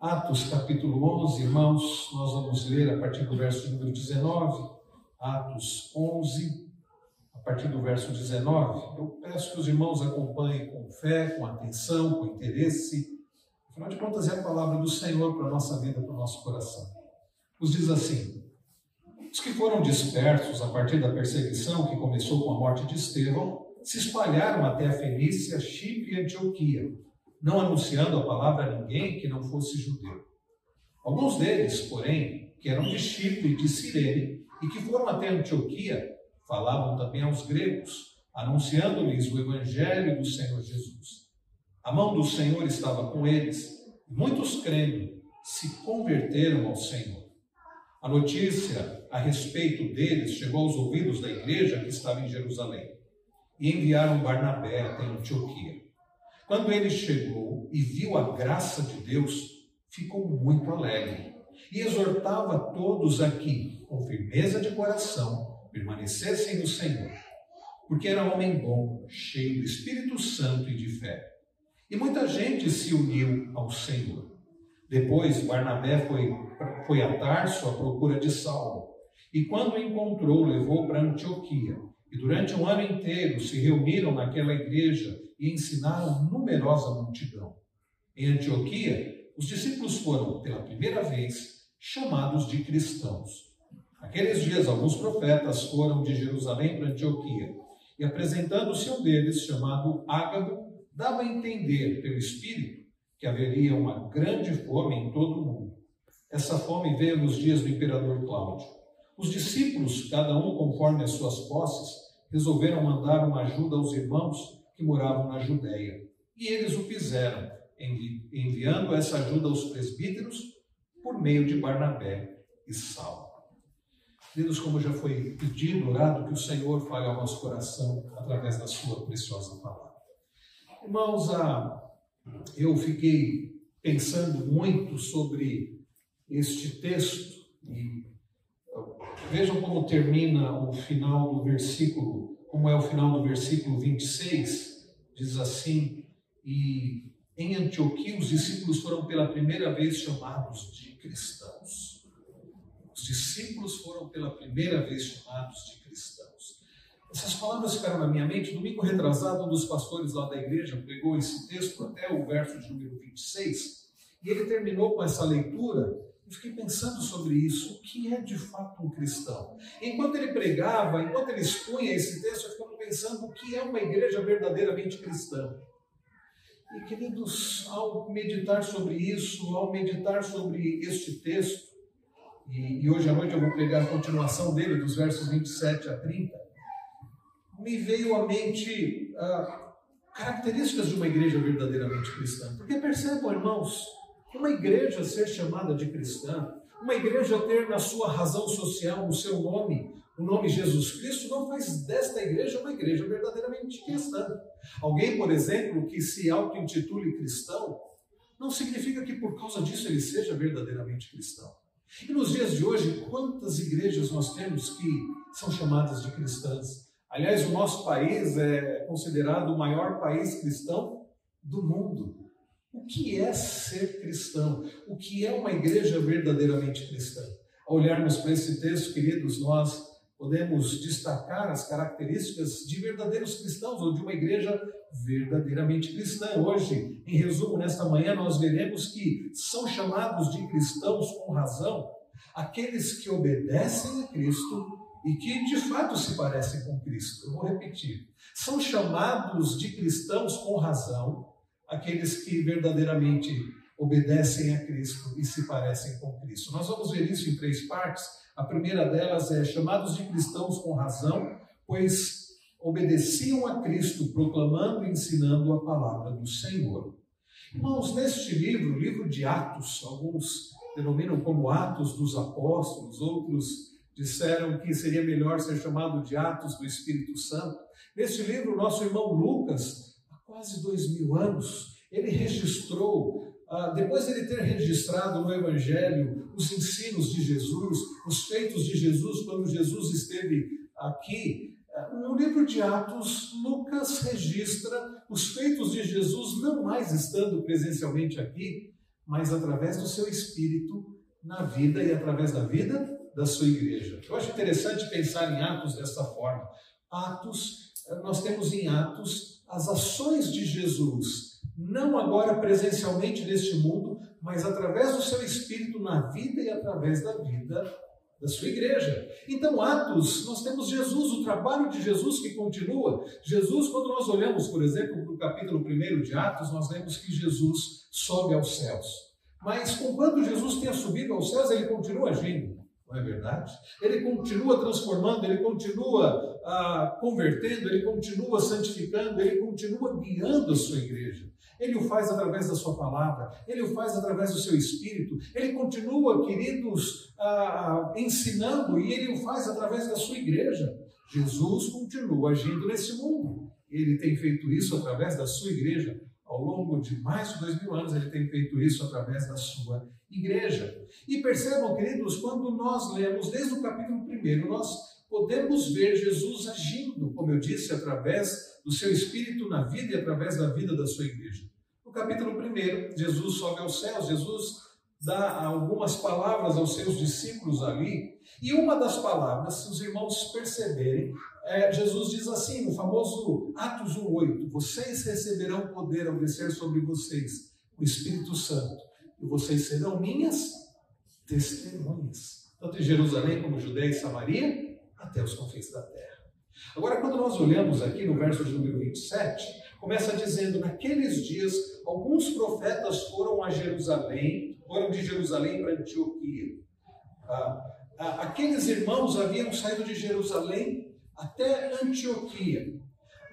Atos capítulo 11, irmãos, nós vamos ler a partir do verso número 19. Atos 11, a partir do verso 19. Eu peço que os irmãos acompanhem com fé, com atenção, com interesse. Afinal de contas, é a palavra do Senhor para a nossa vida, para o nosso coração. Nos diz assim: Os que foram dispersos a partir da perseguição que começou com a morte de Estevão se espalharam até a Fenícia, Chipre e Antioquia não anunciando a palavra a ninguém que não fosse judeu. Alguns deles, porém, que eram de Chipre e de Cirene e que foram até Antioquia, falavam também aos gregos, anunciando-lhes o evangelho do Senhor Jesus. A mão do Senhor estava com eles, e muitos crendo se converteram ao Senhor. A notícia a respeito deles chegou aos ouvidos da igreja que estava em Jerusalém, e enviaram Barnabé até Antioquia. Quando ele chegou e viu a graça de Deus, ficou muito alegre e exortava todos a que, com firmeza de coração, permanecessem no Senhor, porque era homem bom, cheio do Espírito Santo e de fé. E muita gente se uniu ao Senhor. Depois, Barnabé foi, foi a Tarso à procura de Saulo, e quando o encontrou, levou para Antioquia. E durante um ano inteiro se reuniram naquela igreja e ensinaram numerosa multidão. Em Antioquia, os discípulos foram, pela primeira vez, chamados de cristãos. Naqueles dias, alguns profetas foram de Jerusalém para Antioquia, e apresentando-se um deles, chamado Ágabo, dava a entender, pelo Espírito, que haveria uma grande fome em todo o mundo. Essa fome veio nos dias do imperador Cláudio. Os discípulos, cada um conforme as suas posses, resolveram mandar uma ajuda aos irmãos que moravam na Judéia. E eles o fizeram, envi enviando essa ajuda aos presbíteros por meio de Barnabé e Saulo. Queridos, como já foi pedido, orado, que o Senhor fale ao nosso coração através da sua preciosa palavra. Irmãos, ah, eu fiquei pensando muito sobre este texto e vejam como termina o final do versículo, como é o final do versículo 26 diz assim, e em Antioquia os discípulos foram pela primeira vez chamados de cristãos. Os discípulos foram pela primeira vez chamados de cristãos. Essas palavras ficaram na minha mente. Domingo retrasado, um dos pastores lá da igreja pregou esse texto até o verso de número 26, e ele terminou com essa leitura e fiquei pensando sobre isso. O que é de fato um cristão? Enquanto ele pregava, enquanto ele expunha esse texto, eu ficava pensando o que é uma igreja verdadeiramente cristã. E queridos, ao meditar sobre isso, ao meditar sobre este texto, e, hoje à noite eu vou pregar a continuação dele, dos versos 27 a 30, me veio à mente ah, características de uma igreja verdadeiramente cristã. Porque percebam, irmãos, uma igreja ser chamada de cristã, uma igreja ter na sua razão social, no seu nome, o nome Jesus Cristo, não faz desta igreja uma igreja verdadeiramente cristã. Alguém, por exemplo, que se auto-intitule cristão, não significa que por causa disso ele seja verdadeiramente cristão. E nos dias de hoje, quantas igrejas nós temos que são chamadas de cristãs? Aliás, o nosso país é considerado o maior país cristão do mundo. O que é ser cristão? O que é uma igreja verdadeiramente cristã? Ao olharmos para esse texto, queridos, nós podemos destacar as características de verdadeiros cristãos ou de uma igreja verdadeiramente cristã. Hoje, em resumo, nesta manhã, nós veremos que são chamados de cristãos com razão aqueles que obedecem a Cristo e que de fato se parecem com Cristo. Eu vou repetir. São chamados de cristãos com razão aqueles que verdadeiramente obedecem a Cristo e se parecem com Cristo. Nós vamos ver isso em três partes. A primeira delas é chamados de cristãos com razão, pois obedeciam a Cristo, proclamando e ensinando a palavra do Senhor. Irmãos, neste livro, livro de Atos, alguns denominam como Atos dos Apóstolos, outros disseram que seria melhor ser chamado de Atos do Espírito Santo. Neste livro, nosso irmão Lucas quase dois mil anos, ele registrou, ah, depois de ele ter registrado no Evangelho os ensinos de Jesus, os feitos de Jesus quando Jesus esteve aqui, ah, no livro de Atos, Lucas registra os feitos de Jesus, não mais estando presencialmente aqui, mas através do seu espírito na vida e através da vida da sua igreja. Eu acho interessante pensar em Atos dessa forma. Atos, nós temos em Atos as ações de Jesus, não agora presencialmente neste mundo, mas através do seu espírito na vida e através da vida da sua igreja. Então, Atos, nós temos Jesus, o trabalho de Jesus que continua. Jesus, quando nós olhamos, por exemplo, para o capítulo 1 de Atos, nós vemos que Jesus sobe aos céus. Mas, conquanto Jesus tenha subido aos céus, ele continua agindo. Não é verdade? Ele continua transformando, ele continua ah, convertendo, ele continua santificando, ele continua guiando a sua igreja. Ele o faz através da sua palavra, ele o faz através do seu espírito, ele continua, queridos, ah, ensinando e ele o faz através da sua igreja. Jesus continua agindo nesse mundo. Ele tem feito isso através da sua igreja. Ao longo de mais de dois mil anos, ele tem feito isso através da sua igreja. E percebam, queridos, quando nós lemos desde o capítulo 1, nós podemos ver Jesus agindo, como eu disse, através do seu espírito na vida e através da vida da sua igreja. No capítulo 1, Jesus sobe aos céus, Jesus dá algumas palavras aos seus discípulos ali, e uma das palavras, se os irmãos perceberem, é, Jesus diz assim, no famoso Atos 1,8: Vocês receberão poder ao descer sobre vocês o Espírito Santo, e vocês serão minhas testemunhas, tanto em Jerusalém como Judéia e Samaria, até os confins da terra. Agora, quando nós olhamos aqui no verso de número 27, começa dizendo: Naqueles dias, alguns profetas foram a Jerusalém, foram de Jerusalém para Antioquia. Ah, ah, aqueles irmãos haviam saído de Jerusalém até Antioquia.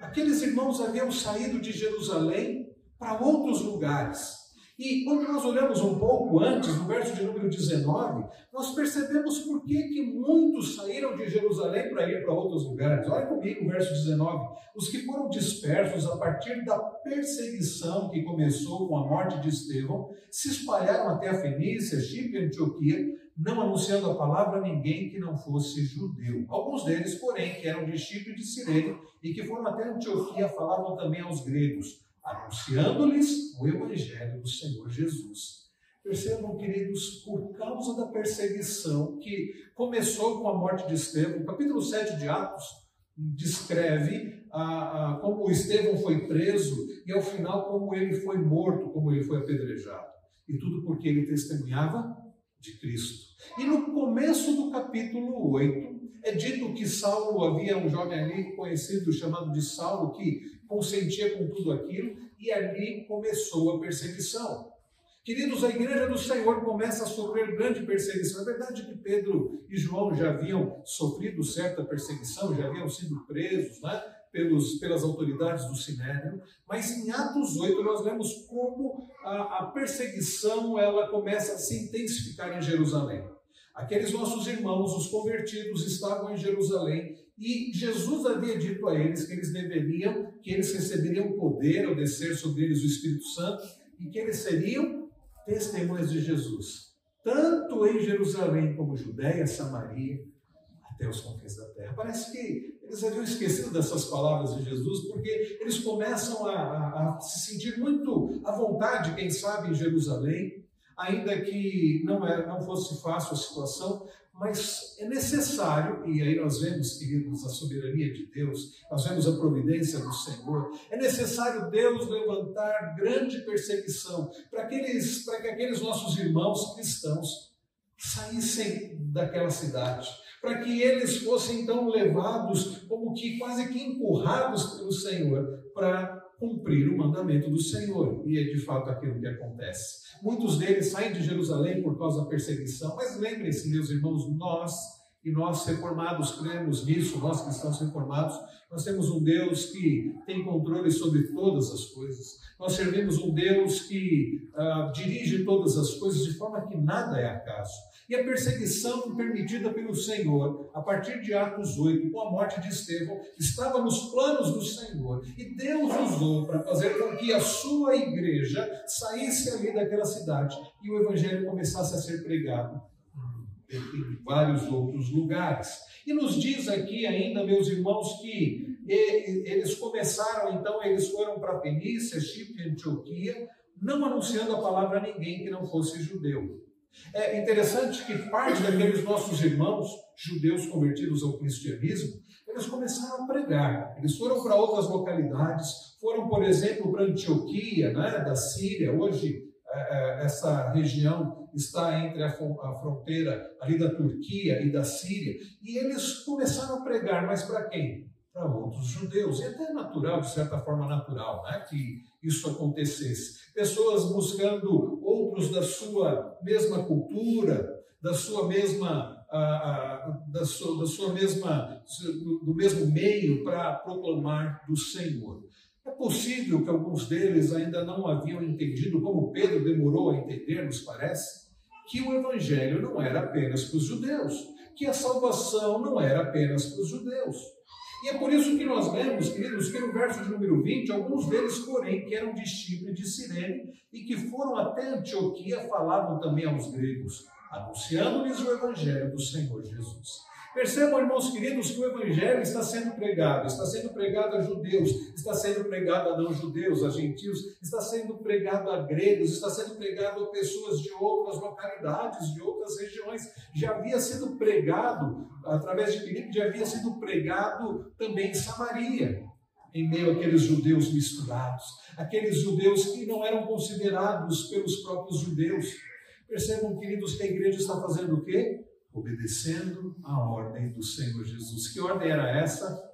Aqueles irmãos haviam saído de Jerusalém para outros lugares. E quando nós olhamos um pouco antes, no verso de número 19, nós percebemos por que, que muitos saíram de Jerusalém para ir para outros lugares. Olha comigo o verso 19. Os que foram dispersos a partir da perseguição que começou com a morte de Estevão, se espalharam até a Fenícia, Chipre e Antioquia, não anunciando a palavra a ninguém que não fosse judeu. Alguns deles, porém, que eram de Chipre e de Cirene, e que foram até Antioquia, falavam também aos gregos anunciando-lhes o Evangelho do Senhor Jesus. Percebam, queridos, por causa da perseguição que começou com a morte de Estevão, o capítulo 7 de Atos descreve a, a, como Estevão foi preso e, ao final, como ele foi morto, como ele foi apedrejado. E tudo porque ele testemunhava de Cristo. E no começo do capítulo 8, é dito que Saulo havia um jovem ali conhecido chamado de Saulo que consentia com tudo aquilo e ali começou a perseguição. Queridos, a igreja do Senhor começa a sofrer grande perseguição. É verdade que Pedro e João já haviam sofrido certa perseguição, já haviam sido presos né, pelos, pelas autoridades do Sinédrio, mas em Atos 8 nós vemos como a, a perseguição ela começa a se intensificar em Jerusalém. Aqueles nossos irmãos, os convertidos, estavam em Jerusalém e Jesus havia dito a eles que eles deveriam, que eles receberiam poder ao descer sobre eles o Espírito Santo e que eles seriam testemunhas de Jesus, tanto em Jerusalém como Judéia, Samaria, até os confins da terra. Parece que eles haviam esquecido dessas palavras de Jesus, porque eles começam a, a, a se sentir muito à vontade, quem sabe, em Jerusalém, ainda que não, era, não fosse fácil a situação, mas é necessário, e aí nós vemos, queridos, a soberania de Deus, nós vemos a providência do Senhor, é necessário Deus levantar grande perseguição para, aqueles, para que aqueles nossos irmãos cristãos saíssem daquela cidade, para que eles fossem então levados, como que quase que empurrados pelo Senhor, para cumprir o mandamento do Senhor. E é de fato aquilo que acontece. Muitos deles saem de Jerusalém por causa da perseguição, mas lembrem-se, meus irmãos, nós e nós reformados cremos nisso, nós estamos reformados, nós temos um Deus que tem controle sobre todas as coisas. Nós servimos um Deus que uh, dirige todas as coisas de forma que nada é acaso. E a perseguição permitida pelo Senhor, a partir de Atos 8, com a morte de Estevão, estava nos planos do Senhor. E Deus usou para fazer com que a sua igreja saísse ali daquela cidade e o evangelho começasse a ser pregado em vários outros lugares. E nos diz aqui ainda, meus irmãos, que eles começaram, então, eles foram para Fenícia, Chipre e Antioquia, não anunciando a palavra a ninguém que não fosse judeu. É interessante que parte daqueles nossos irmãos judeus convertidos ao cristianismo, eles começaram a pregar. Eles foram para outras localidades, foram, por exemplo, para Antioquia, né, da Síria. Hoje, é, é, essa região está entre a fronteira ali da Turquia e da Síria. E eles começaram a pregar, mas para quem? Para outros judeus. E até é natural, de certa forma natural, né, que isso acontecesse. Pessoas buscando outros da sua mesma cultura, da sua mesma da, sua, da sua mesma do mesmo meio para proclamar do Senhor. É possível que alguns deles ainda não haviam entendido, como Pedro demorou a entender, nos parece, que o evangelho não era apenas para os judeus, que a salvação não era apenas para os judeus e é por isso que nós vemos, queridos, que no verso de número 20, alguns deles, porém, que eram de Chipre de Sirene e que foram até Antioquia, falavam também aos gregos, anunciando-lhes o evangelho do Senhor Jesus. Percebam, irmãos queridos, que o Evangelho está sendo pregado, está sendo pregado a judeus, está sendo pregado a não-judeus, a gentios, está sendo pregado a gregos, está sendo pregado a pessoas de outras localidades, de outras regiões. Já havia sido pregado, através de Filipe, já havia sido pregado também em Samaria, em meio àqueles judeus misturados, aqueles judeus que não eram considerados pelos próprios judeus. Percebam, queridos, que a igreja está fazendo o quê? Obedecendo a ordem do Senhor Jesus. Que ordem era essa?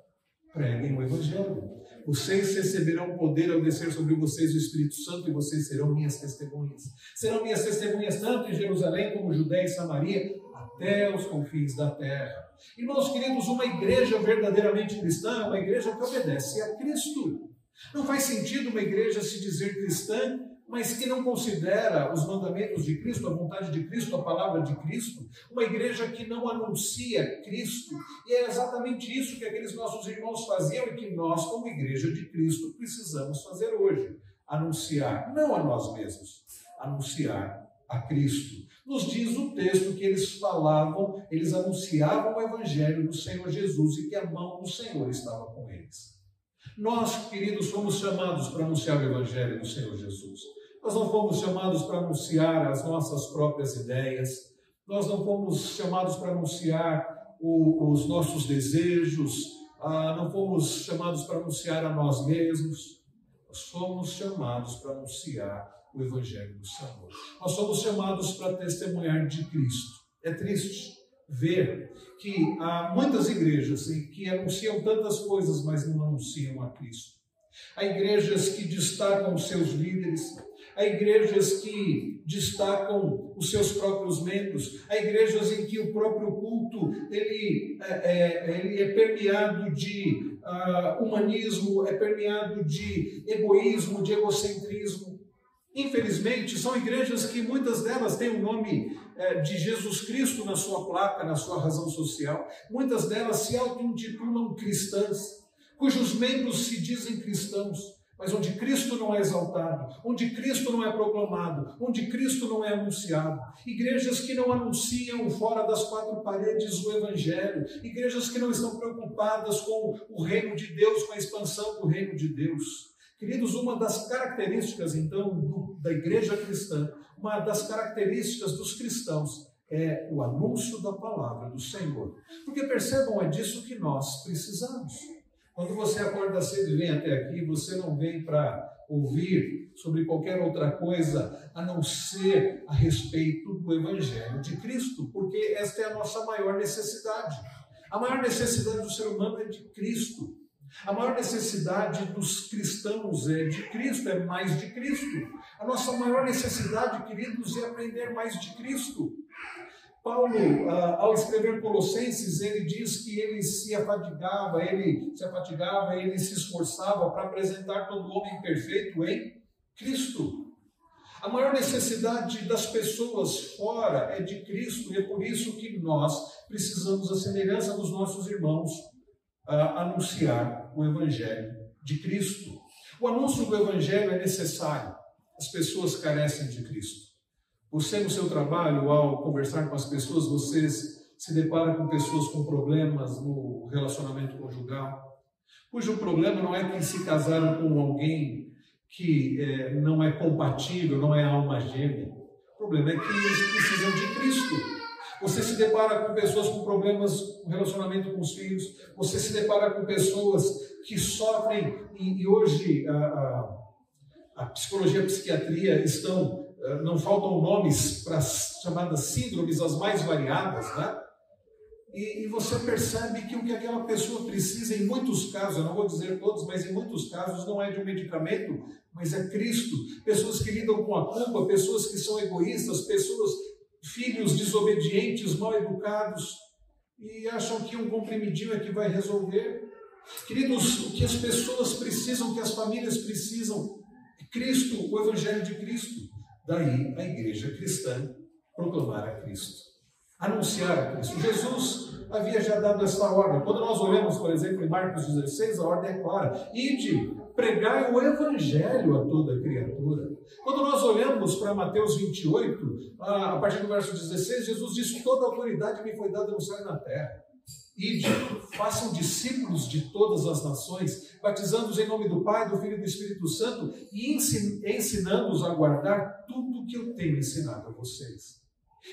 Preguem o Evangelho. Vocês receberão poder ao descer sobre vocês o Espírito Santo e vocês serão minhas testemunhas. Serão minhas testemunhas tanto em Jerusalém como Judéia e Samaria, até os confins da terra. Irmãos queridos, uma igreja verdadeiramente cristã é uma igreja que obedece a Cristo. Não faz sentido uma igreja se dizer cristã mas que não considera os mandamentos de Cristo, a vontade de Cristo, a palavra de Cristo, uma igreja que não anuncia Cristo. E é exatamente isso que aqueles nossos irmãos faziam e que nós, como igreja de Cristo, precisamos fazer hoje: anunciar, não a nós mesmos, anunciar a Cristo. Nos diz o texto que eles falavam, eles anunciavam o evangelho do Senhor Jesus e que a mão do Senhor estava com eles. Nós, queridos, fomos chamados para anunciar o Evangelho do Senhor Jesus. Nós não fomos chamados para anunciar as nossas próprias ideias, nós não fomos chamados para anunciar o, os nossos desejos, ah, não fomos chamados para anunciar a nós mesmos, nós fomos chamados para anunciar o Evangelho do Senhor. Nós somos chamados para testemunhar de Cristo. É triste ver que há muitas igrejas que anunciam tantas coisas, mas não anunciam a Cristo. Há igrejas que destacam seus líderes, há igrejas que destacam os seus próprios membros, há igrejas em que o próprio culto ele é, é ele é permeado de uh, humanismo, é permeado de egoísmo, de egocentrismo. Infelizmente, são igrejas que muitas delas têm o nome é, de Jesus Cristo na sua placa, na sua razão social. Muitas delas se auto-intitulam cristãs, cujos membros se dizem cristãos, mas onde Cristo não é exaltado, onde Cristo não é proclamado, onde Cristo não é anunciado. Igrejas que não anunciam fora das quatro paredes o Evangelho, igrejas que não estão preocupadas com o reino de Deus, com a expansão do reino de Deus. Queridos, uma das características, então, do, da igreja cristã, uma das características dos cristãos é o anúncio da palavra do Senhor. Porque percebam, é disso que nós precisamos. Quando você acorda cedo e vem até aqui, você não vem para ouvir sobre qualquer outra coisa a não ser a respeito do Evangelho de Cristo, porque esta é a nossa maior necessidade. A maior necessidade do ser humano é de Cristo. A maior necessidade dos cristãos é de Cristo, é mais de Cristo. A nossa maior necessidade, queridos, é aprender mais de Cristo. Paulo, ah, ao escrever Colossenses, ele diz que ele se afadigava, ele se afadigava, ele se esforçava para apresentar todo homem perfeito em Cristo. A maior necessidade das pessoas fora é de Cristo, e é por isso que nós precisamos, a semelhança dos nossos irmãos, uh, anunciar o Evangelho de Cristo. O anúncio do Evangelho é necessário. As pessoas carecem de Cristo. Você, no seu trabalho, ao conversar com as pessoas, você se depara com pessoas com problemas no relacionamento conjugal, cujo problema não é que se casaram com alguém que é, não é compatível, não é alma gêmea. O problema é que eles precisam de Cristo. Você se depara com pessoas com problemas no relacionamento com os filhos, você se depara com pessoas que sofrem, e, e hoje a, a, a, psicologia e a psiquiatria estão, não faltam nomes para as chamadas síndromes as mais variadas, né? E, e, você percebe que o que aquela pessoa precisa, em muitos casos, eu não vou dizer todos, mas em muitos casos, não é de um medicamento, mas é Cristo. Pessoas que lidam com a culpa, pessoas que são egoístas, pessoas, filhos desobedientes, mal educados, e acham que um comprimidinho é que vai resolver. Queridos, o que as pessoas precisam, o que as famílias precisam, é Cristo, o Evangelho de Cristo. Daí a igreja cristã proclamar a Cristo anunciar a Cristo. Jesus havia já dado esta ordem. Quando nós olhamos, por exemplo, em Marcos 16, a ordem é clara: ide, pregai o evangelho a toda criatura. Quando nós olhamos para Mateus 28, a partir do verso 16, Jesus diz: Toda autoridade me foi dada no céu e na terra. Ide, façam discípulos de todas as nações, batizando-os em nome do Pai, do Filho e do Espírito Santo e ensinando-os a guardar tudo o que eu tenho ensinado a vocês.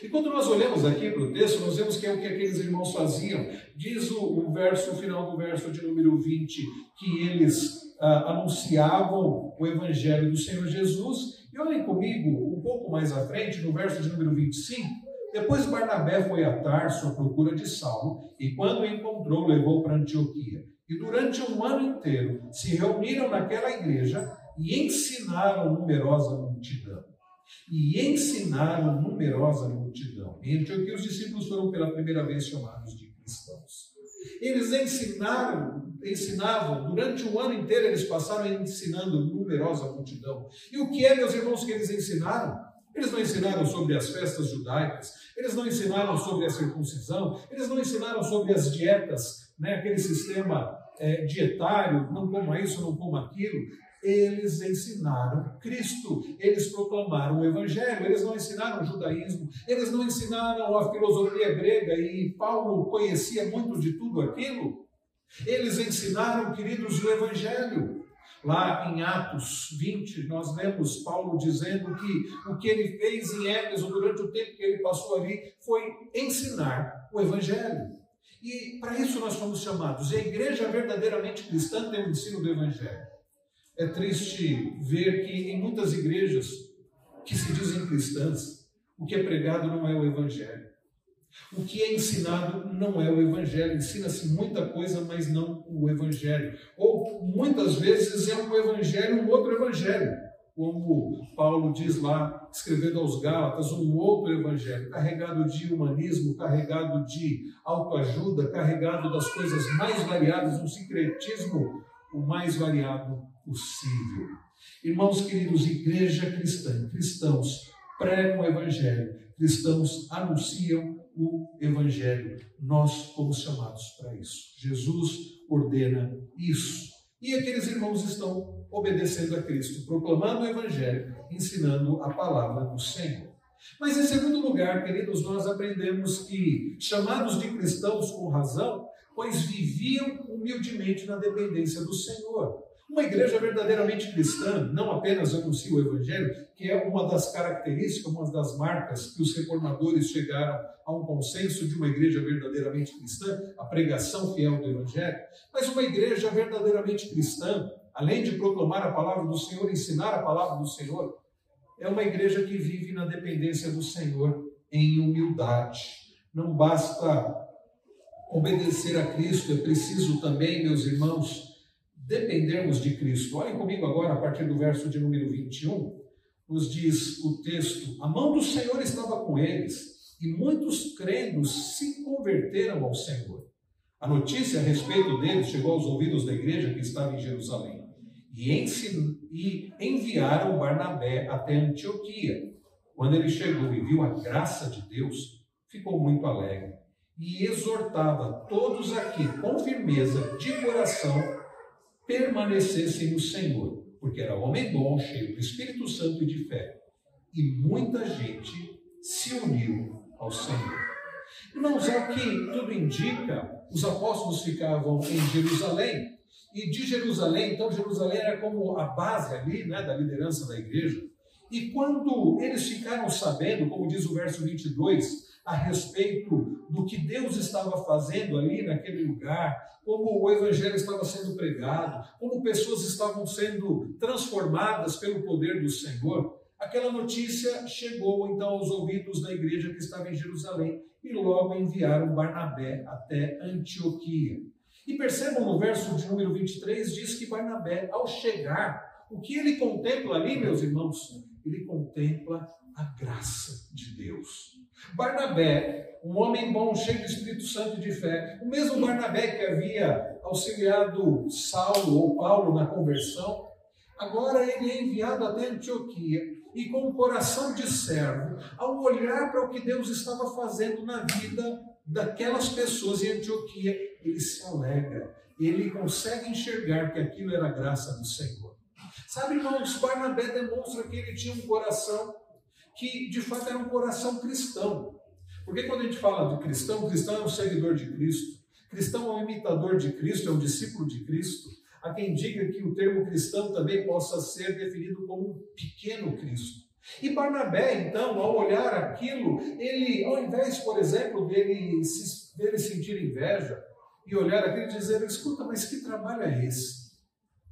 E quando nós olhamos aqui para o texto, nós vemos que é o que aqueles irmãos faziam. Diz o, o verso, o final do verso de número 20, que eles ah, anunciavam o evangelho do Senhor Jesus. E olhem comigo um pouco mais à frente, no verso de número 25. Depois Barnabé foi a Tarso à procura de Saulo, e quando o encontrou, levou para Antioquia. E durante um ano inteiro se reuniram naquela igreja e ensinaram numerosa multidão e ensinaram numerosa multidão. Em Antioquia, os discípulos foram pela primeira vez chamados de cristãos. Eles ensinaram, ensinavam, durante um ano inteiro eles passaram ensinando numerosa multidão. E o que é, meus irmãos, que eles ensinaram? Eles não ensinaram sobre as festas judaicas, eles não ensinaram sobre a circuncisão, eles não ensinaram sobre as dietas, né, aquele sistema é, dietário, não coma isso, não coma aquilo eles ensinaram Cristo, eles proclamaram o Evangelho, eles não ensinaram o judaísmo, eles não ensinaram a filosofia grega e Paulo conhecia muito de tudo aquilo. Eles ensinaram, queridos, o Evangelho. Lá em Atos 20, nós lemos Paulo dizendo que o que ele fez em Éfeso durante o tempo que ele passou ali foi ensinar o Evangelho. E para isso nós fomos chamados. E a igreja verdadeiramente cristã tem o ensino do Evangelho. É triste ver que em muitas igrejas que se dizem cristãs, o que é pregado não é o Evangelho. O que é ensinado não é o Evangelho. Ensina-se muita coisa, mas não o Evangelho. Ou muitas vezes é um Evangelho, um outro Evangelho. Como Paulo diz lá, escrevendo aos Gálatas, um outro Evangelho, carregado de humanismo, carregado de autoajuda, carregado das coisas mais variadas, um sincretismo o mais variado possível. Irmãos queridos, igreja cristã, cristãos pregam o evangelho, cristãos anunciam o evangelho. Nós fomos chamados para isso. Jesus ordena isso. E aqueles irmãos estão obedecendo a Cristo, proclamando o evangelho, ensinando a palavra do Senhor. Mas em segundo lugar, queridos, nós aprendemos que, chamados de cristãos com razão, pois viviam humildemente na dependência do Senhor. Uma igreja verdadeiramente cristã não apenas anuncia o Evangelho, que é uma das características, uma das marcas que os reformadores chegaram a um consenso de uma igreja verdadeiramente cristã, a pregação fiel do Evangelho, mas uma igreja verdadeiramente cristã, além de proclamar a palavra do Senhor, ensinar a palavra do Senhor, é uma igreja que vive na dependência do Senhor em humildade. Não basta obedecer a Cristo, é preciso também, meus irmãos, dependermos de Cristo. Olhem comigo agora, a partir do verso de número 21, nos diz o texto: A mão do Senhor estava com eles, e muitos crendo se converteram ao Senhor. A notícia a respeito deles chegou aos ouvidos da igreja que estava em Jerusalém, e, e enviaram Barnabé até Antioquia. Quando ele chegou e viu a graça de Deus, ficou muito alegre e exortava todos aqui com firmeza de coração permanecessem no Senhor, porque era homem bom, cheio do Espírito Santo e de fé. E muita gente se uniu ao Senhor. Irmãos, ao que tudo indica, os apóstolos ficavam em Jerusalém e de Jerusalém, então Jerusalém era como a base ali, né, da liderança da igreja. E quando eles ficaram sabendo, como diz o verso 22, a respeito do que Deus estava fazendo ali naquele lugar, como o evangelho estava sendo pregado, como pessoas estavam sendo transformadas pelo poder do Senhor, aquela notícia chegou então aos ouvidos da igreja que estava em Jerusalém e logo enviaram Barnabé até Antioquia. E percebam no verso de número 23, diz que Barnabé, ao chegar, o que ele contempla ali, meus irmãos, ele contempla a graça de Deus. Barnabé, um homem bom, cheio do Espírito Santo e de fé, o mesmo Barnabé que havia auxiliado Saulo ou Paulo na conversão, agora ele é enviado até Antioquia e com o coração de servo, ao olhar para o que Deus estava fazendo na vida daquelas pessoas em Antioquia, ele se alegra, ele consegue enxergar que aquilo era graça do Senhor. Sabe, irmãos, Barnabé demonstra que ele tinha um coração que de fato era um coração cristão. Porque quando a gente fala de cristão, cristão é um seguidor de Cristo, cristão é um imitador de Cristo, é um discípulo de Cristo. Há quem diga que o termo cristão também possa ser definido como um pequeno Cristo. E Barnabé, então, ao olhar aquilo, ele, ao invés, por exemplo, dele, se, dele sentir inveja e olhar aquilo e dizer: escuta, mas que trabalho é esse?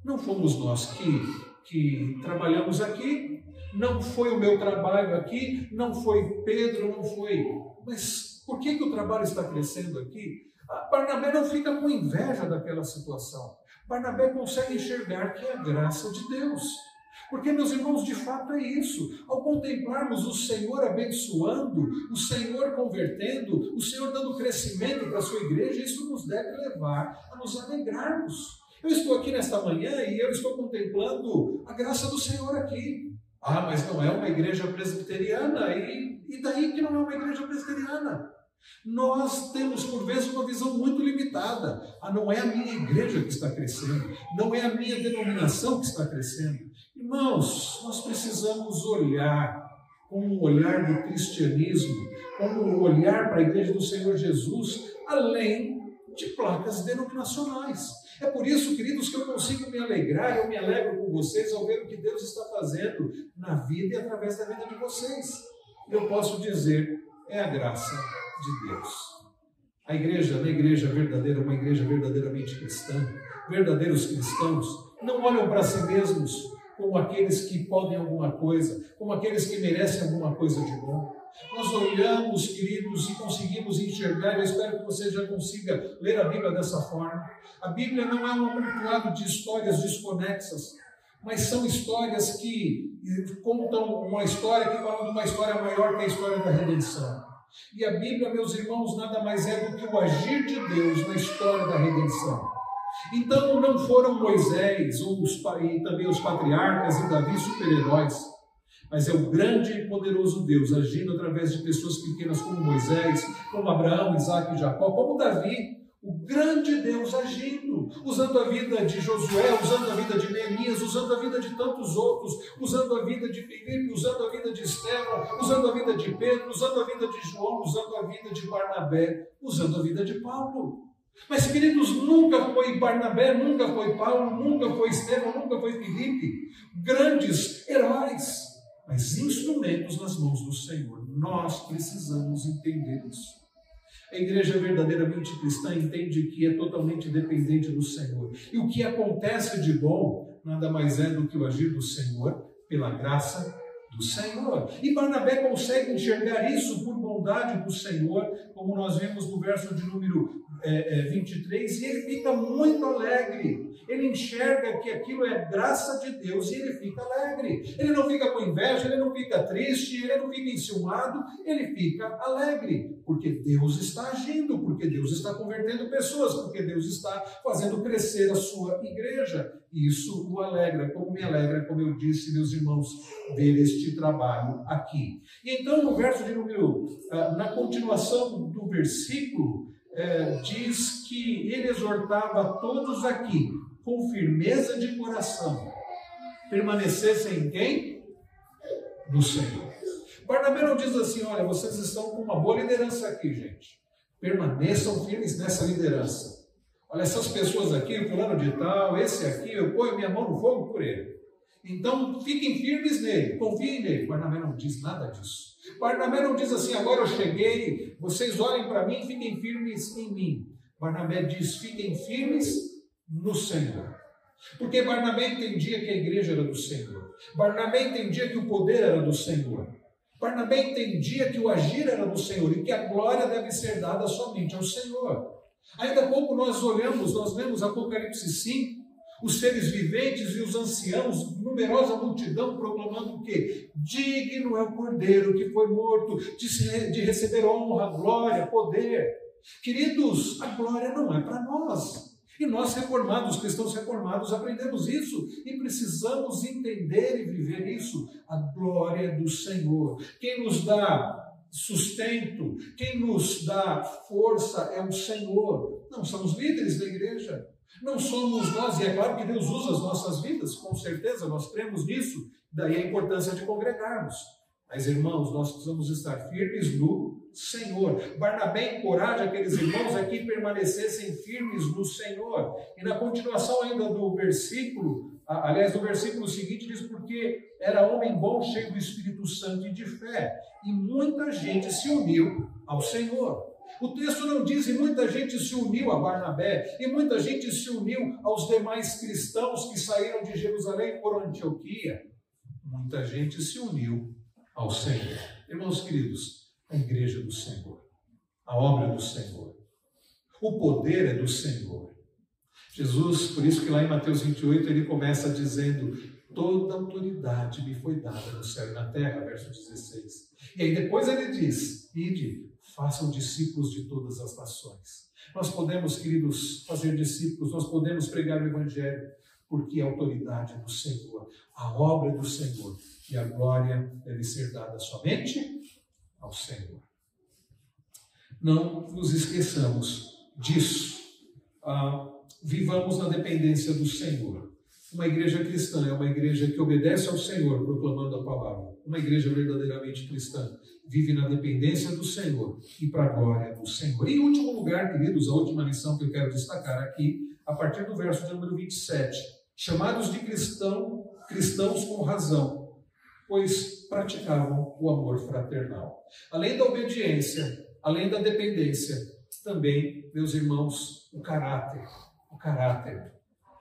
Não fomos nós que, que trabalhamos aqui, não foi o meu trabalho aqui, não foi Pedro, não foi. Mas por que, que o trabalho está crescendo aqui? A Barnabé não fica com inveja daquela situação. Barnabé consegue enxergar que é a graça de Deus. Porque, meus irmãos, de fato é isso. Ao contemplarmos o Senhor abençoando, o Senhor convertendo, o Senhor dando crescimento para a sua igreja, isso nos deve levar a nos alegrarmos. Eu estou aqui nesta manhã e eu estou contemplando a graça do Senhor aqui. Ah, mas não é uma igreja presbiteriana, e, e daí que não é uma igreja presbiteriana? Nós temos, por vezes, uma visão muito limitada. Ah, não é a minha igreja que está crescendo, não é a minha denominação que está crescendo. Irmãos, nós precisamos olhar com o olhar do cristianismo, com o olhar para a igreja do Senhor Jesus, além de placas denominacionais. É por isso, queridos, que eu consigo me alegrar, eu me alegro com vocês ao ver o que Deus está fazendo na vida e através da vida de vocês. Eu posso dizer, é a graça de Deus. A igreja, na igreja verdadeira, uma igreja verdadeiramente cristã, verdadeiros cristãos, não olham para si mesmos como aqueles que podem alguma coisa, como aqueles que merecem alguma coisa de bom. Nós olhamos, queridos, e conseguimos enxergar, eu espero que você já consiga ler a Bíblia dessa forma. A Bíblia não é um amontoado de histórias desconexas, mas são histórias que contam uma história que fala de uma história maior que a história da redenção. E a Bíblia, meus irmãos, nada mais é do que o agir de Deus na história da redenção. Então não foram Moisés ou os, e também os patriarcas e Davi super-heróis mas é o grande e poderoso Deus agindo através de pessoas pequenas como Moisés, como Abraão, Isaac e Jacó, como Davi, o grande Deus agindo, usando a vida de Josué, usando a vida de Neemias, usando a vida de tantos outros, usando a vida de Filipe, usando a vida de Estevão, usando a vida de Pedro, usando a vida de João, usando a vida de Barnabé, usando a vida de Paulo. Mas, queridos, nunca foi Barnabé, nunca foi Paulo, nunca foi Estevão, nunca foi Filipe. Grandes heróis mas instrumentos nas mãos do Senhor. Nós precisamos entender isso. A igreja verdadeiramente cristã entende que é totalmente dependente do Senhor. E o que acontece de bom nada mais é do que o agir do Senhor pela graça do Senhor. E Barnabé consegue enxergar isso por bondade do Senhor, como nós vemos no verso de número é, é, 23, e ele fica muito alegre. Ele enxerga que aquilo é graça de Deus e ele fica alegre. Ele não fica com inveja, ele não fica triste, ele não fica enciumado, ele fica alegre, porque Deus está agindo, porque Deus está convertendo pessoas, porque Deus está fazendo crescer a sua igreja. Isso o alegra, como me alegra, como eu disse, meus irmãos, ver este trabalho aqui. Então, no verso de número, ah, na continuação do versículo, é, diz que ele exortava todos aqui, com firmeza de coração, permanecessem em quem? No Senhor. Barnabé não diz assim: olha, vocês estão com uma boa liderança aqui, gente. Permaneçam firmes nessa liderança. Olha, essas pessoas aqui, fulano de tal, esse aqui, eu ponho minha mão no fogo por ele. Então, fiquem firmes nele, confiem nele. Barnabé não diz nada disso. Barnabé não diz assim, agora eu cheguei, vocês olhem para mim, fiquem firmes em mim. Barnabé diz, fiquem firmes no Senhor. Porque Barnabé entendia que a igreja era do Senhor. Barnabé entendia que o poder era do Senhor. Barnabé entendia que o agir era do Senhor e que a glória deve ser dada somente ao Senhor. Ainda há pouco nós olhamos, nós lemos Apocalipse 5, os seres viventes e os anciãos, numerosa multidão, proclamando o quê? Digno é o cordeiro que foi morto de, de receber honra, glória, poder. Queridos, a glória não é para nós. E nós, reformados, cristãos reformados, aprendemos isso e precisamos entender e viver isso. A glória do Senhor. Quem nos dá sustento, quem nos dá força é o Senhor. Não são os líderes da igreja, não somos nós, e é claro que Deus usa as nossas vidas, com certeza, nós cremos nisso, daí a importância de congregarmos. Mas, irmãos, nós precisamos estar firmes no Senhor. Barnabé encoraja aqueles irmãos a que permanecessem firmes no Senhor. E na continuação ainda do versículo, aliás, do versículo seguinte, diz: Porque era homem bom, cheio do Espírito Santo e de fé, e muita gente se uniu ao Senhor. O texto não diz e muita gente se uniu a Barnabé, e muita gente se uniu aos demais cristãos que saíram de Jerusalém por Antioquia. Muita gente se uniu ao Senhor. Irmãos queridos, a igreja do Senhor, a obra do Senhor, o poder é do Senhor. Jesus, por isso que lá em Mateus 28 ele começa dizendo: Toda autoridade me foi dada no céu e na terra, verso 16. E aí depois ele diz: Ide, façam discípulos de todas as nações. Nós podemos, queridos, fazer discípulos, nós podemos pregar o Evangelho, porque a autoridade é do Senhor, a obra é do Senhor, e a glória deve ser dada somente ao Senhor. Não nos esqueçamos disso. Ah, vivamos na dependência do Senhor. Uma igreja cristã é uma igreja que obedece ao Senhor, proclamando a palavra. Uma igreja verdadeiramente cristã vive na dependência do Senhor e para a glória do Senhor. E em último lugar, queridos, a última lição que eu quero destacar aqui, a partir do verso de número 27. Chamados de cristão, cristãos com razão, pois praticavam o amor fraternal. Além da obediência, além da dependência, também, meus irmãos, o caráter, o caráter,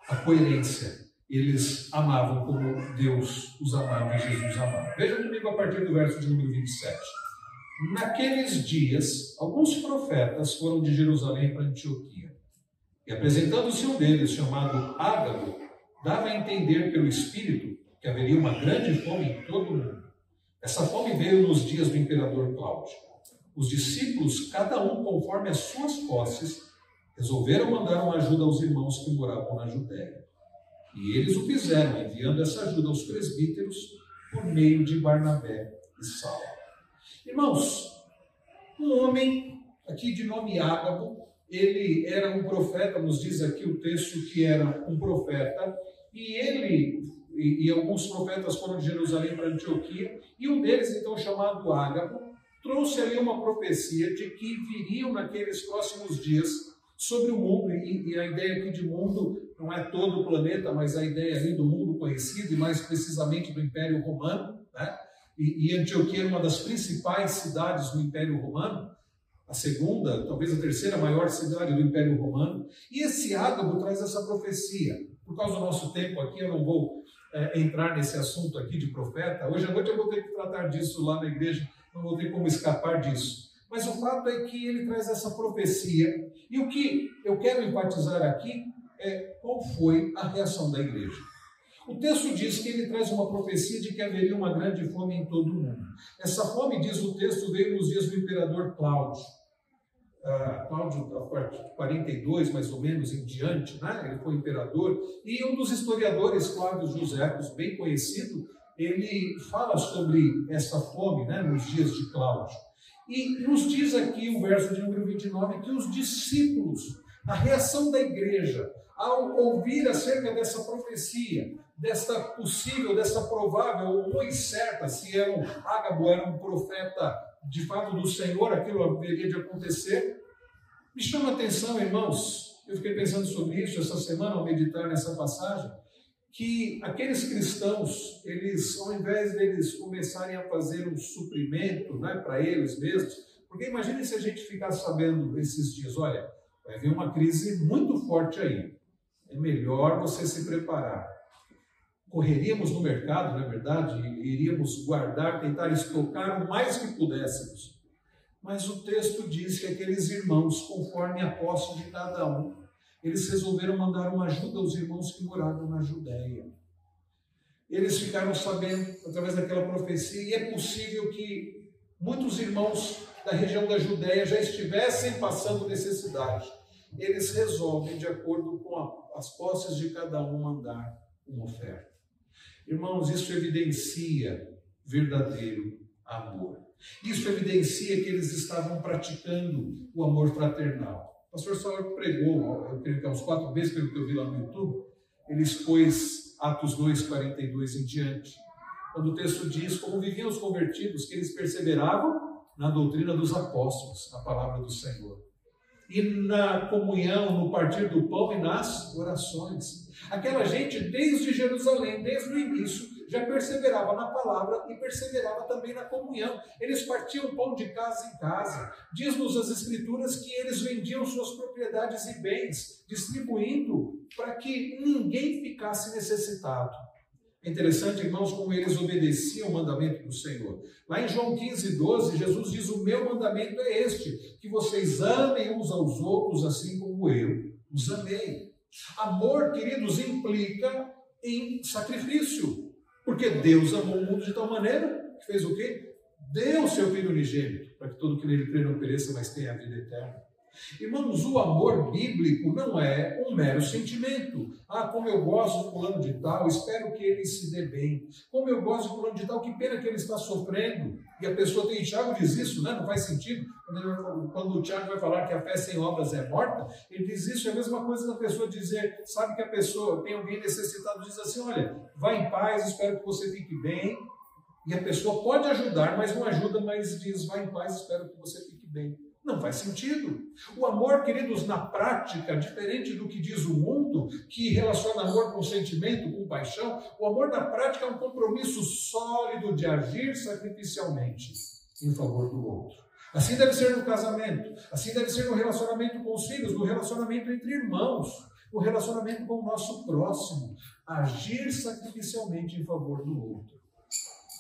a coerência. Eles amavam como Deus os amava e Jesus amava. Veja comigo a partir do verso de número 27. Naqueles dias, alguns profetas foram de Jerusalém para Antioquia. E apresentando-se um deles, chamado Ágabo, dava a entender pelo Espírito que haveria uma grande fome em todo o mundo. Essa fome veio nos dias do imperador Cláudio. Os discípulos, cada um conforme as suas posses, resolveram mandar uma ajuda aos irmãos que moravam na Judéia. E eles o fizeram, enviando essa ajuda aos presbíteros por meio de Barnabé e Saulo. Irmãos, um homem aqui de nome Ágabo, ele era um profeta, nos diz aqui o texto que era um profeta, e ele e, e alguns profetas foram de Jerusalém para Antioquia, e um deles, então chamado Ágabo, trouxe ali uma profecia de que viriam naqueles próximos dias sobre o mundo, e, e, a ideia aqui de mundo não é todo o planeta, mas a ideia ali do mundo conhecido, e mais precisamente do Império Romano, né? e, e Antioquia era uma das principais cidades do Império Romano, a segunda, talvez a terceira maior cidade do Império Romano, e esse Ágabo traz essa profecia. Por causa do nosso tempo aqui, eu não vou é, entrar nesse assunto aqui de profeta. Hoje à noite eu vou ter que tratar disso lá na igreja, não vou ter como escapar disso. Mas o fato é que ele traz essa profecia, e o que eu quero enfatizar aqui é qual foi a reação da igreja. O texto diz que ele traz uma profecia de que haveria uma grande fome em todo o mundo. Essa fome, diz o texto, veio nos dias do imperador Cláudio uh, Cláudio, a partir de 42 mais ou menos em diante, né? ele foi imperador, e um dos historiadores, Flávio José, bem conhecido, ele fala sobre essa fome né, nos dias de Cláudio. E nos diz aqui o verso de número 29 que os discípulos, a reação da igreja, ao ouvir acerca dessa profecia, desta possível, dessa provável ou muito certa, se era um Ágabo era um profeta de fato do Senhor, aquilo haveria de acontecer. Me chama a atenção, irmãos, Eu fiquei pensando sobre isso essa semana ao meditar nessa passagem, que aqueles cristãos, eles, ao invés deles começarem a fazer um suprimento né, para eles mesmos, porque imagine se a gente ficasse sabendo esses dias, olha, vai vir uma crise muito forte aí, é melhor você se preparar. Correríamos no mercado, não é verdade? Iríamos guardar, tentar estocar o mais que pudéssemos. Mas o texto diz que aqueles irmãos, conforme a posse de cada um, eles resolveram mandar uma ajuda aos irmãos que moravam na Judéia. Eles ficaram sabendo, através daquela profecia, e é possível que muitos irmãos da região da Judéia já estivessem passando necessidade. Eles resolvem, de acordo com a, as posses de cada um, mandar uma oferta. Irmãos, isso evidencia verdadeiro amor. Isso evidencia que eles estavam praticando o amor fraternal. O pastor Saulo pregou, eu creio que há uns quatro meses, pelo que eu vi lá no YouTube, ele expôs Atos 2, 42 em diante. Quando o texto diz como viviam os convertidos, que eles perseveravam na doutrina dos apóstolos, na palavra do Senhor. E na comunhão, no partir do pão e nas orações. Aquela gente, desde Jerusalém, desde o início, já perseverava na palavra e perseverava também na comunhão. Eles partiam pão de casa em casa. Diz-nos as Escrituras que eles vendiam suas propriedades e bens, distribuindo para que ninguém ficasse necessitado. É interessante, irmãos, como eles obedeciam o mandamento do Senhor. Lá em João 15, 12, Jesus diz: O meu mandamento é este, que vocês amem uns aos outros assim como eu os amei. Amor, queridos, implica em sacrifício. Porque Deus amou o mundo de tal maneira que fez o quê? Deu o seu filho unigênito, para que todo que nele crê não pereça, mas tenha a vida eterna. Irmãos, o amor bíblico não é um mero sentimento. Ah, como eu gosto do fulano de tal, espero que ele se dê bem. Como eu gosto do fulano de tal, que pena que ele está sofrendo. E a pessoa tem, Tiago diz isso, né? não faz sentido. Quando, o Tiago vai falar que a fé sem obras é morta, ele diz isso, é a mesma coisa da pessoa dizer, sabe que a pessoa tem alguém necessitado, diz assim, olha, vá em paz, espero que você fique bem. E a pessoa pode ajudar, mas não ajuda, mas diz, vá em paz, espero que você fique bem. Não faz sentido. O amor, queridos, na prática, diferente do que diz o mundo, que relaciona amor com sentimento, com paixão, o amor na prática é um compromisso sólido de agir sacrificialmente em favor do outro. Assim deve ser no casamento, assim deve ser no relacionamento com os filhos, no relacionamento entre irmãos, no relacionamento com o nosso próximo. Agir sacrificialmente em favor do outro.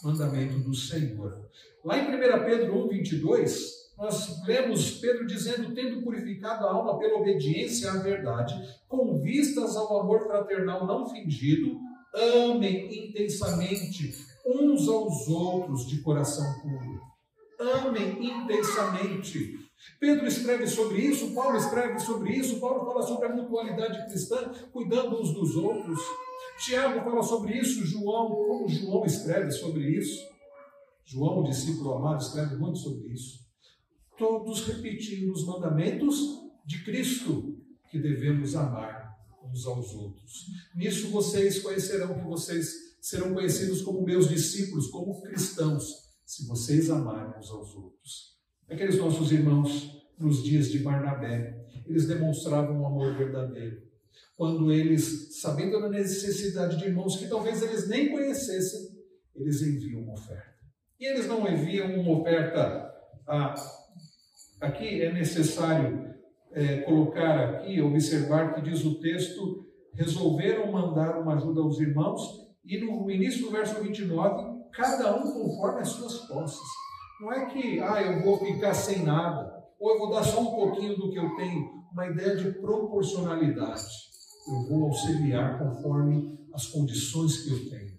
Mandamento do Senhor. Lá em 1 Pedro 1, 22, nós lemos Pedro dizendo: tendo purificado a alma pela obediência à verdade, com vistas ao amor fraternal não fingido, amem intensamente uns aos outros de coração puro. Amem intensamente. Pedro escreve sobre isso, Paulo escreve sobre isso, Paulo fala sobre a mutualidade cristã, cuidando uns dos outros. Tiago fala sobre isso, João, como João escreve sobre isso. João, o discípulo amado, escreve muito sobre isso todos repetindo os mandamentos de Cristo, que devemos amar uns aos outros. Nisso vocês conhecerão que vocês serão conhecidos como meus discípulos, como cristãos, se vocês amarem uns aos outros. Aqueles nossos irmãos, nos dias de Barnabé, eles demonstravam um amor verdadeiro. Quando eles, sabendo da necessidade de irmãos que talvez eles nem conhecessem, eles enviam uma oferta. E eles não enviam uma oferta a Aqui é necessário é, colocar aqui, observar que diz o texto, resolveram mandar uma ajuda aos irmãos, e no início do verso 29, cada um conforme as suas posses. Não é que, ah, eu vou ficar sem nada, ou eu vou dar só um pouquinho do que eu tenho, uma ideia de proporcionalidade. Eu vou auxiliar conforme as condições que eu tenho.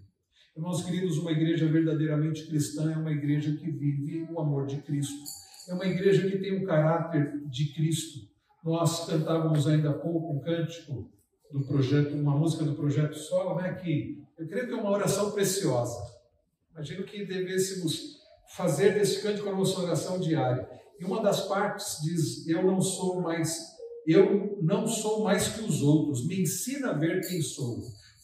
Irmãos queridos, uma igreja verdadeiramente cristã é uma igreja que vive o amor de Cristo é uma igreja que tem um caráter de Cristo. Nós cantávamos ainda há pouco um cântico do projeto, uma música do projeto Solo, né, que eu creio que é uma oração preciosa. Imagino que devêssemos fazer desse cântico a nossa oração diária. E uma das partes diz: Eu não sou mais, eu não sou mais que os outros. Me ensina a ver quem sou.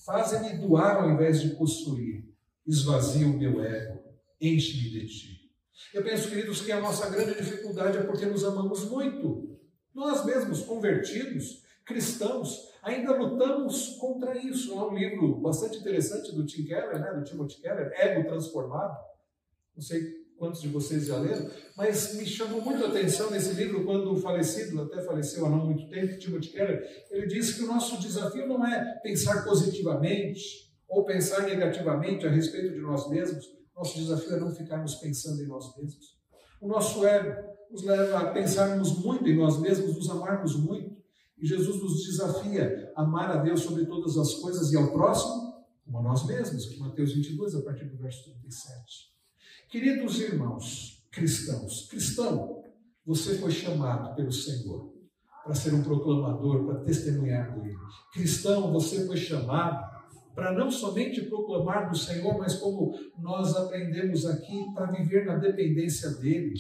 Faze-me doar ao invés de possuir. Esvazia o meu ego. Enche-me de ti. Eu penso, queridos, que a nossa grande dificuldade é porque nos amamos muito. Nós mesmos, convertidos, cristãos, ainda lutamos contra isso. Há um livro bastante interessante do Tim Keller, né, do Timothy Keller, Ego Transformado. Não sei quantos de vocês já leram, mas me chamou muito a atenção nesse livro quando o falecido, até faleceu há não muito tempo, Timothy Keller, ele disse que o nosso desafio não é pensar positivamente ou pensar negativamente a respeito de nós mesmos, nosso desafio é não ficarmos pensando em nós mesmos. O nosso ego nos leva a pensarmos muito em nós mesmos, nos amarmos muito. E Jesus nos desafia a amar a Deus sobre todas as coisas e ao próximo como a nós mesmos, Mateus 22, a partir do verso 37. Queridos irmãos cristãos, cristão, você foi chamado pelo Senhor para ser um proclamador, para testemunhar dele. Cristão, você foi chamado para não somente proclamar do Senhor, mas como nós aprendemos aqui, para viver na dependência dele,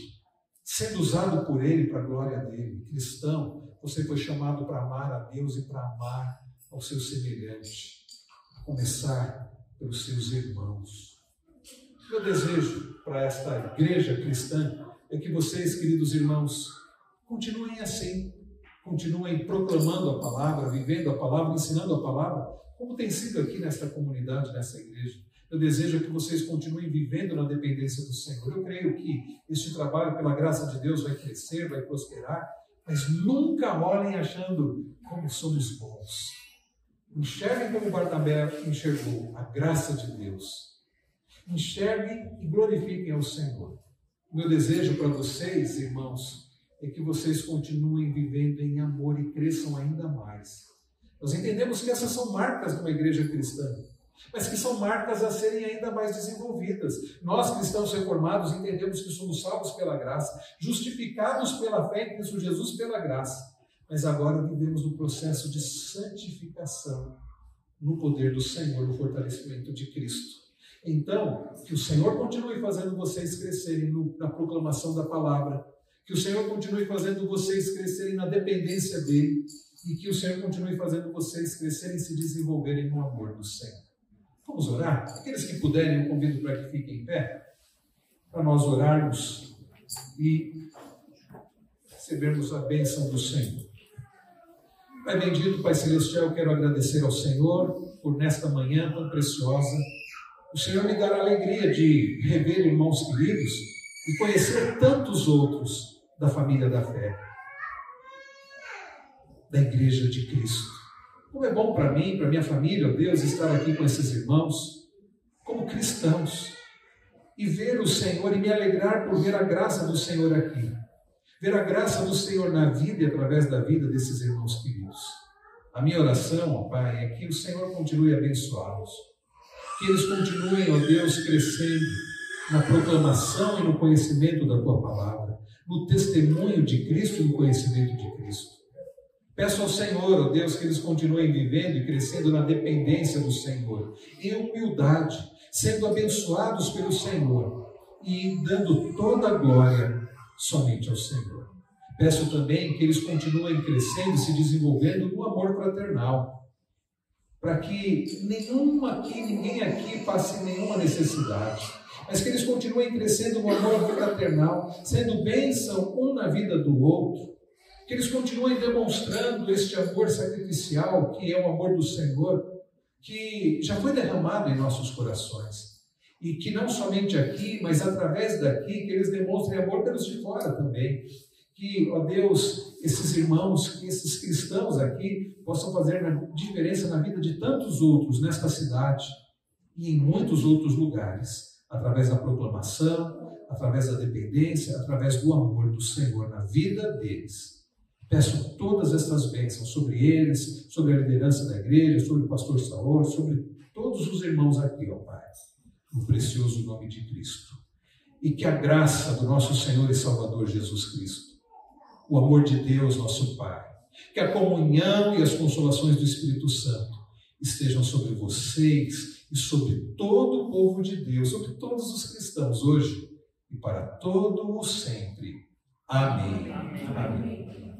sendo usado por Ele para a glória dele. Cristão, você foi chamado para amar a Deus e para amar ao seu semelhante, a começar pelos seus irmãos. Meu desejo para esta igreja cristã é que vocês, queridos irmãos, continuem assim, continuem proclamando a palavra, vivendo a palavra, ensinando a palavra, como tem sido aqui nesta comunidade, nessa igreja. Eu desejo que vocês continuem vivendo na dependência do Senhor. Eu creio que este trabalho, pela graça de Deus, vai crescer, vai prosperar, mas nunca olhem achando como somos bons. Enxerguem como Barnabé enxergou a graça de Deus. Enxerguem e glorifiquem ao Senhor. O meu desejo para vocês, irmãos, é que vocês continuem vivendo em amor e cresçam ainda mais. Nós entendemos que essas são marcas de uma igreja cristã mas que são marcas a serem ainda mais desenvolvidas. Nós, cristãos reformados, entendemos que somos salvos pela graça, justificados pela fé em Cristo Jesus pela graça, mas agora vivemos no processo de santificação no poder do Senhor, no fortalecimento de Cristo. Então, que o Senhor continue fazendo vocês crescerem no, na proclamação da palavra, que o Senhor continue fazendo vocês crescerem na dependência dEle, e que o Senhor continue fazendo vocês crescerem e se desenvolverem no amor do Senhor. Vamos orar? Aqueles que puderem, eu convido para que fiquem em pé, para nós orarmos e recebermos a bênção do Senhor. Pai bendito, Pai Celestial, quero agradecer ao Senhor por nesta manhã tão preciosa. O Senhor me dará a alegria de rever irmãos queridos e conhecer tantos outros da família da fé, da Igreja de Cristo. Como é bom para mim, para minha família, ó Deus, estar aqui com esses irmãos, como cristãos, e ver o Senhor e me alegrar por ver a graça do Senhor aqui. Ver a graça do Senhor na vida e através da vida desses irmãos queridos. A minha oração, ó Pai, é que o Senhor continue a abençoá-los. Que eles continuem, ó Deus, crescendo na proclamação e no conhecimento da Tua palavra, no testemunho de Cristo e no conhecimento de Cristo. Peço ao Senhor, ó Deus, que eles continuem vivendo e crescendo na dependência do Senhor, em humildade, sendo abençoados pelo Senhor e dando toda a glória somente ao Senhor. Peço também que eles continuem crescendo e se desenvolvendo no amor fraternal, para que nenhum aqui, ninguém aqui passe nenhuma necessidade, mas que eles continuem crescendo no amor fraternal, sendo bênção um na vida do outro, que eles continuem demonstrando este amor sacrificial, que é o amor do Senhor, que já foi derramado em nossos corações. E que não somente aqui, mas através daqui, que eles demonstrem amor pelos de fora também. Que, ó Deus, esses irmãos, que esses cristãos aqui possam fazer diferença na vida de tantos outros nesta cidade e em muitos outros lugares, através da proclamação, através da dependência, através do amor do Senhor na vida deles. Peço todas essas bênçãos sobre eles, sobre a liderança da igreja, sobre o pastor Saúl, sobre todos os irmãos aqui, ó Pai, no precioso nome de Cristo. E que a graça do nosso Senhor e Salvador Jesus Cristo, o amor de Deus, nosso Pai, que a comunhão e as consolações do Espírito Santo estejam sobre vocês e sobre todo o povo de Deus, sobre todos os cristãos hoje e para todo o sempre. Amém. Amém. Amém.